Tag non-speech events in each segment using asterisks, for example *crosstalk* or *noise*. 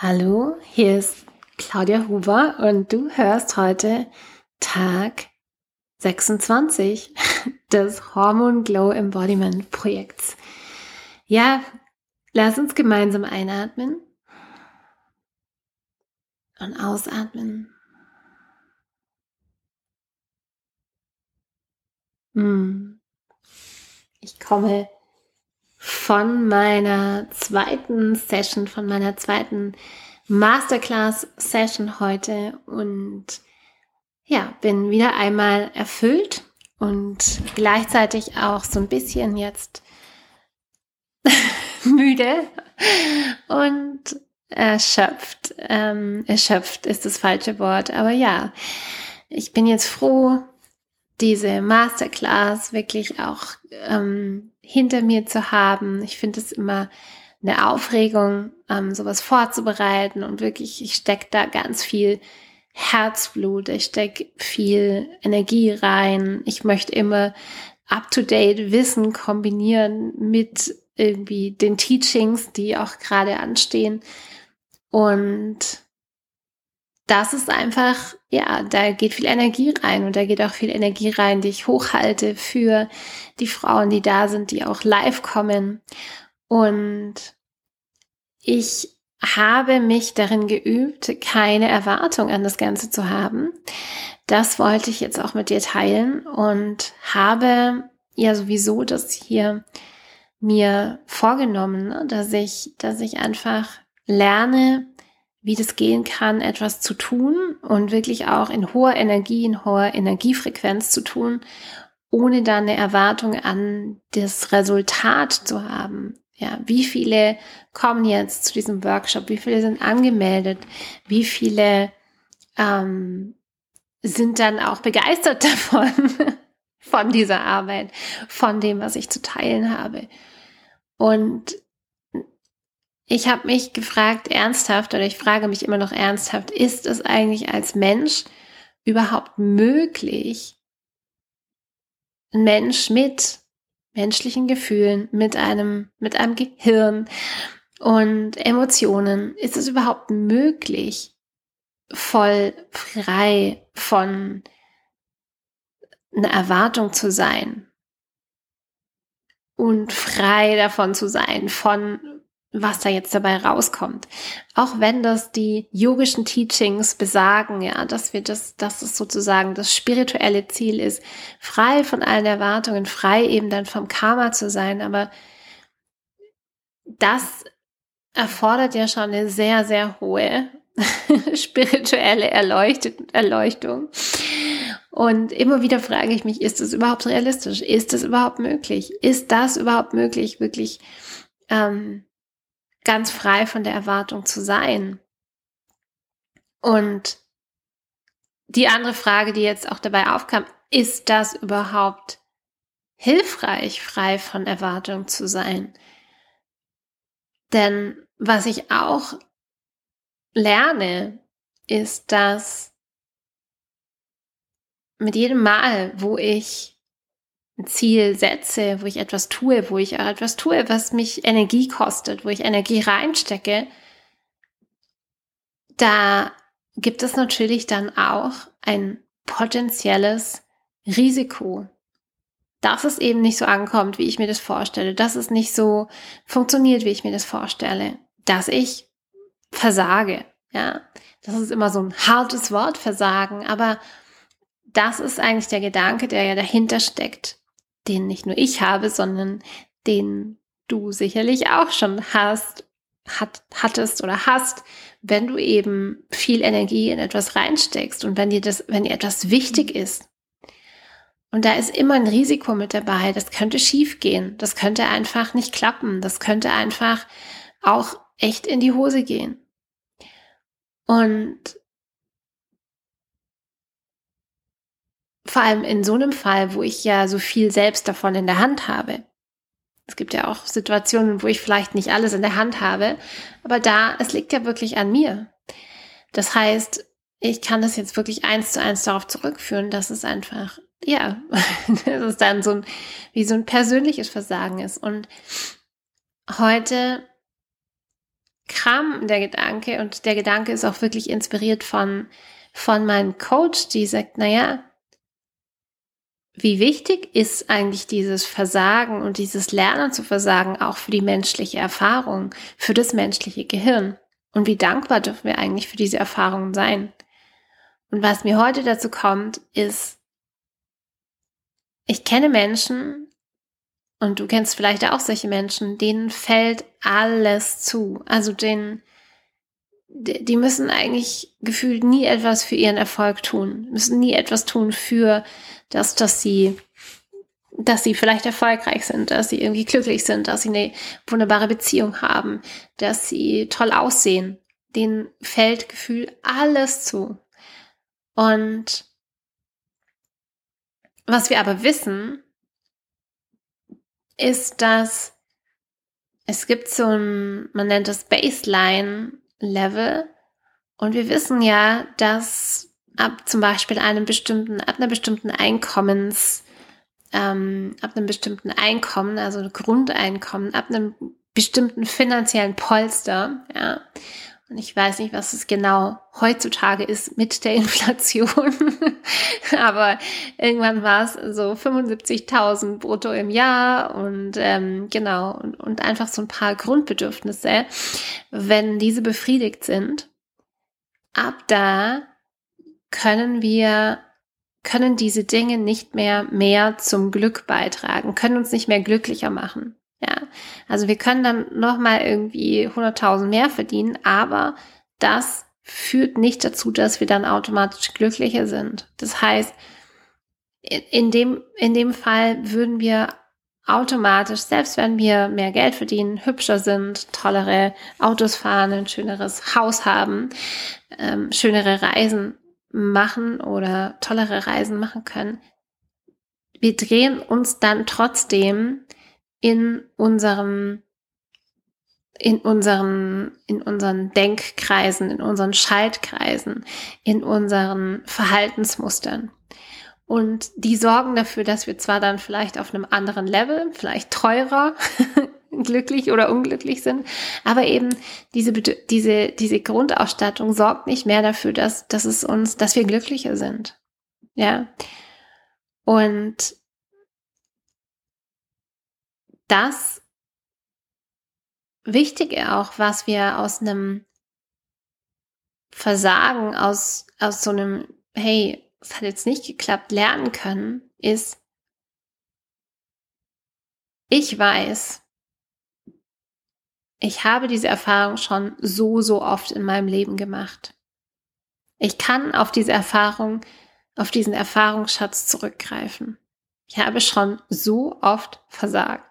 Hallo, hier ist Claudia Huber und du hörst heute Tag 26 *laughs* des Hormone Glow Embodiment Projekts. Ja, lass uns gemeinsam einatmen und ausatmen. Hm. Ich komme von meiner zweiten Session, von meiner zweiten Masterclass-Session heute und ja, bin wieder einmal erfüllt und gleichzeitig auch so ein bisschen jetzt *laughs* müde und erschöpft. Ähm, erschöpft ist das falsche Wort, aber ja, ich bin jetzt froh, diese Masterclass wirklich auch ähm, hinter mir zu haben. Ich finde es immer eine Aufregung, ähm, sowas vorzubereiten und wirklich, ich stecke da ganz viel Herzblut, ich stecke viel Energie rein. Ich möchte immer up-to-date Wissen kombinieren mit irgendwie den Teachings, die auch gerade anstehen. Und das ist einfach, ja, da geht viel Energie rein und da geht auch viel Energie rein, die ich hochhalte für die Frauen, die da sind, die auch live kommen. Und ich habe mich darin geübt, keine Erwartung an das Ganze zu haben. Das wollte ich jetzt auch mit dir teilen und habe ja sowieso das hier mir vorgenommen, ne, dass ich, dass ich einfach lerne, wie das gehen kann, etwas zu tun und wirklich auch in hoher Energie, in hoher Energiefrequenz zu tun, ohne dann eine Erwartung an das Resultat zu haben. Ja, wie viele kommen jetzt zu diesem Workshop? Wie viele sind angemeldet? Wie viele ähm, sind dann auch begeistert *laughs* davon, von dieser Arbeit, von dem, was ich zu teilen habe? Und ich habe mich gefragt, ernsthaft, oder ich frage mich immer noch ernsthaft, ist es eigentlich als Mensch überhaupt möglich, ein Mensch mit menschlichen Gefühlen, mit einem, mit einem Gehirn und Emotionen, ist es überhaupt möglich, voll frei von einer Erwartung zu sein und frei davon zu sein, von was da jetzt dabei rauskommt. Auch wenn das die yogischen Teachings besagen, ja, dass wir das, dass es sozusagen das spirituelle Ziel ist, frei von allen Erwartungen, frei eben dann vom Karma zu sein, aber das erfordert ja schon eine sehr, sehr hohe *laughs* spirituelle Erleuchtung. Und immer wieder frage ich mich, ist das überhaupt realistisch? Ist das überhaupt möglich? Ist das überhaupt möglich, wirklich ähm, ganz frei von der Erwartung zu sein. Und die andere Frage, die jetzt auch dabei aufkam, ist das überhaupt hilfreich, frei von Erwartung zu sein? Denn was ich auch lerne, ist, dass mit jedem Mal, wo ich Ziel setze, wo ich etwas tue, wo ich auch etwas tue, was mich Energie kostet, wo ich Energie reinstecke, da gibt es natürlich dann auch ein potenzielles Risiko, dass es eben nicht so ankommt, wie ich mir das vorstelle, dass es nicht so funktioniert, wie ich mir das vorstelle, dass ich versage. Ja, das ist immer so ein hartes Wort, Versagen, aber das ist eigentlich der Gedanke, der ja dahinter steckt den nicht nur ich habe, sondern den du sicherlich auch schon hast, hat, hattest oder hast, wenn du eben viel Energie in etwas reinsteckst und wenn dir das, wenn dir etwas wichtig ist. Und da ist immer ein Risiko mit dabei. Das könnte schief gehen. Das könnte einfach nicht klappen. Das könnte einfach auch echt in die Hose gehen. Und vor allem in so einem Fall, wo ich ja so viel selbst davon in der Hand habe. Es gibt ja auch Situationen, wo ich vielleicht nicht alles in der Hand habe, aber da, es liegt ja wirklich an mir. Das heißt, ich kann das jetzt wirklich eins zu eins darauf zurückführen, dass es einfach, ja, *laughs* dass es dann so ein, wie so ein persönliches Versagen ist. Und heute kam der Gedanke und der Gedanke ist auch wirklich inspiriert von, von meinem Coach, die sagt, naja, wie wichtig ist eigentlich dieses Versagen und dieses Lernen zu versagen auch für die menschliche Erfahrung, für das menschliche Gehirn? Und wie dankbar dürfen wir eigentlich für diese Erfahrungen sein? Und was mir heute dazu kommt, ist, ich kenne Menschen, und du kennst vielleicht auch solche Menschen, denen fällt alles zu. Also denen, die müssen eigentlich gefühlt nie etwas für ihren Erfolg tun, müssen nie etwas tun für das, dass sie, dass sie vielleicht erfolgreich sind, dass sie irgendwie glücklich sind, dass sie eine wunderbare Beziehung haben, dass sie toll aussehen. Denen fällt Gefühl alles zu. Und was wir aber wissen, ist, dass es gibt so ein, man nennt das Baseline-Level. Und wir wissen ja, dass ab zum Beispiel einem bestimmten, ab einer bestimmten Einkommens, ähm, ab einem bestimmten Einkommen, also Grundeinkommen, ab einem bestimmten finanziellen Polster, ja, und ich weiß nicht, was es genau heutzutage ist mit der Inflation. *laughs* Aber irgendwann war es so 75.000 brutto im Jahr und ähm, genau und, und einfach so ein paar Grundbedürfnisse. Wenn diese befriedigt sind, ab da können wir können diese Dinge nicht mehr mehr zum Glück beitragen, können uns nicht mehr glücklicher machen. Ja, also wir können dann nochmal irgendwie 100.000 mehr verdienen, aber das führt nicht dazu, dass wir dann automatisch glücklicher sind. Das heißt, in dem, in dem Fall würden wir automatisch, selbst wenn wir mehr Geld verdienen, hübscher sind, tollere Autos fahren, ein schöneres Haus haben, ähm, schönere Reisen machen oder tollere Reisen machen können, wir drehen uns dann trotzdem in unserem in unseren, in unseren Denkkreisen, in unseren Schaltkreisen, in unseren Verhaltensmustern. Und die sorgen dafür, dass wir zwar dann vielleicht auf einem anderen Level, vielleicht teurer, *laughs* glücklich oder unglücklich sind, aber eben diese, diese, diese Grundausstattung sorgt nicht mehr dafür, dass, dass es uns, dass wir glücklicher sind. Ja. Und das Wichtige auch, was wir aus einem Versagen, aus, aus so einem, hey, es hat jetzt nicht geklappt, lernen können, ist, ich weiß, ich habe diese Erfahrung schon so, so oft in meinem Leben gemacht. Ich kann auf diese Erfahrung, auf diesen Erfahrungsschatz zurückgreifen. Ich habe schon so oft versagt.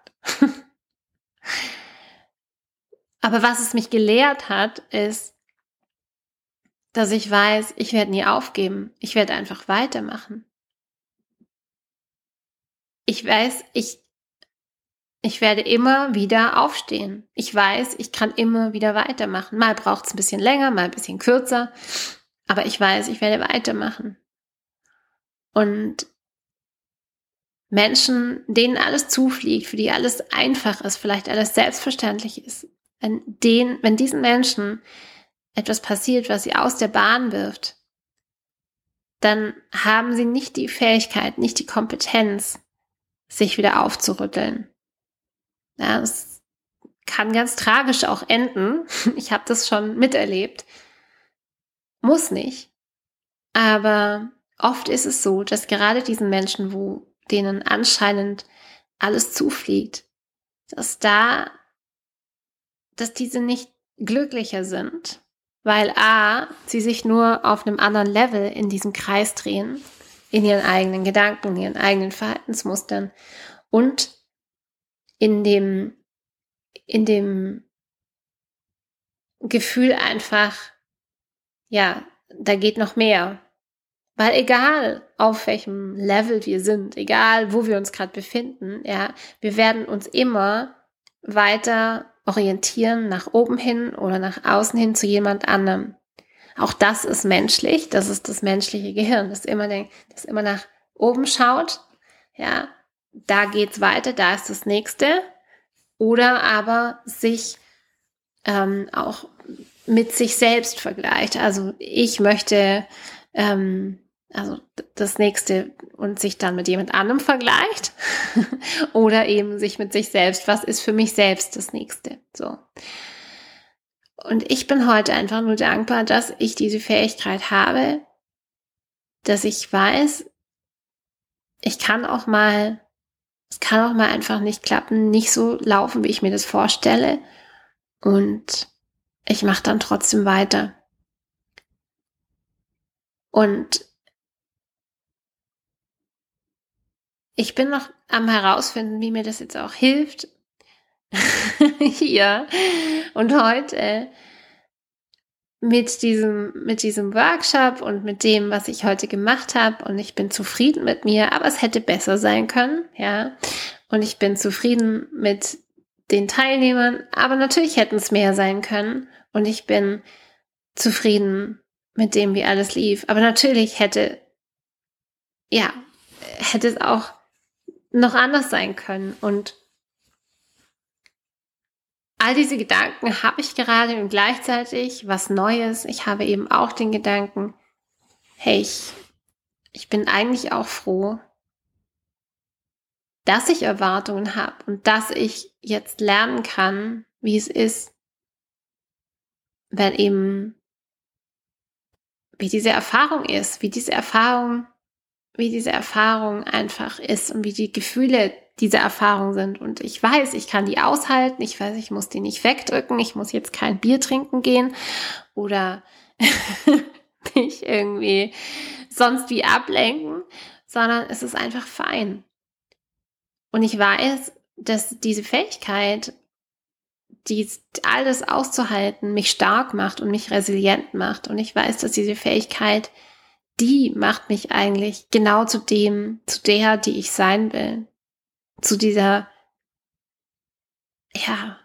Aber was es mich gelehrt hat, ist, dass ich weiß, ich werde nie aufgeben. Ich werde einfach weitermachen. Ich weiß, ich, ich werde immer wieder aufstehen. Ich weiß, ich kann immer wieder weitermachen. Mal braucht es ein bisschen länger, mal ein bisschen kürzer. Aber ich weiß, ich werde weitermachen. Und Menschen, denen alles zufliegt, für die alles einfach ist, vielleicht alles selbstverständlich ist, wenn, den, wenn diesen Menschen etwas passiert, was sie aus der Bahn wirft, dann haben sie nicht die Fähigkeit, nicht die Kompetenz, sich wieder aufzurütteln. Ja, das kann ganz tragisch auch enden. *laughs* Ich habe das schon miterlebt. Muss nicht. Aber oft ist es so, dass gerade diesen Menschen, wo denen anscheinend alles zufliegt, dass da, dass diese nicht glücklicher sind, weil a, sie sich nur auf einem anderen Level in diesem Kreis drehen, in ihren eigenen Gedanken, in ihren eigenen Verhaltensmustern und in dem, in dem Gefühl einfach, ja, da geht noch mehr. Weil egal auf welchem Level wir sind, egal wo wir uns gerade befinden, ja, wir werden uns immer weiter orientieren nach oben hin oder nach außen hin zu jemand anderem. Auch das ist menschlich, das ist das menschliche Gehirn, das immer denkt, das immer nach oben schaut, ja, da geht's weiter, da ist das nächste, oder aber sich ähm, auch mit sich selbst vergleicht. Also ich möchte, ähm, also das nächste und sich dann mit jemand anderem vergleicht *laughs* oder eben sich mit sich selbst. Was ist für mich selbst das nächste? So. Und ich bin heute einfach nur dankbar, dass ich diese Fähigkeit habe, dass ich weiß, ich kann auch mal, es kann auch mal einfach nicht klappen, nicht so laufen, wie ich mir das vorstelle. Und ich mache dann trotzdem weiter. Und ich bin noch am herausfinden, wie mir das jetzt auch hilft. *laughs* Hier und heute mit diesem, mit diesem Workshop und mit dem, was ich heute gemacht habe. Und ich bin zufrieden mit mir, aber es hätte besser sein können, ja. Und ich bin zufrieden mit den Teilnehmern, aber natürlich hätten es mehr sein können. Und ich bin zufrieden mit dem, wie alles lief. Aber natürlich hätte, ja, hätte es auch noch anders sein können. Und all diese Gedanken habe ich gerade und gleichzeitig was Neues. Ich habe eben auch den Gedanken, hey, ich, ich bin eigentlich auch froh, dass ich Erwartungen habe und dass ich jetzt lernen kann, wie es ist, wenn eben, wie diese Erfahrung ist, wie diese Erfahrung, wie diese Erfahrung einfach ist und wie die Gefühle dieser Erfahrung sind. Und ich weiß, ich kann die aushalten. Ich weiß, ich muss die nicht wegdrücken. Ich muss jetzt kein Bier trinken gehen oder *laughs* mich irgendwie sonst wie ablenken, sondern es ist einfach fein. Und ich weiß, dass diese Fähigkeit dies alles auszuhalten mich stark macht und mich resilient macht. Und ich weiß, dass diese Fähigkeit, die macht mich eigentlich genau zu dem, zu der, die ich sein will. Zu dieser, ja,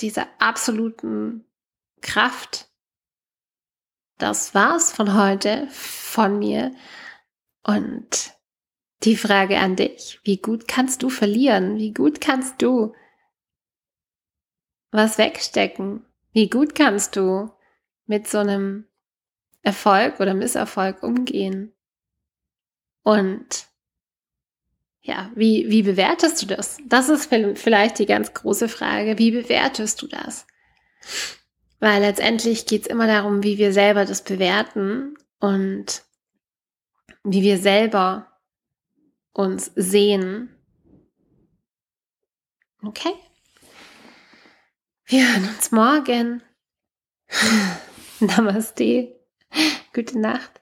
dieser absoluten Kraft. Das war's von heute, von mir. Und die Frage an dich, wie gut kannst du verlieren? Wie gut kannst du was wegstecken? Wie gut kannst du mit so einem Erfolg oder Misserfolg umgehen? Und ja, wie, wie bewertest du das? Das ist vielleicht die ganz große Frage. Wie bewertest du das? Weil letztendlich geht es immer darum, wie wir selber das bewerten und wie wir selber uns sehen. Okay? Wir hören uns morgen. *laughs* Namaste. Gute Nacht.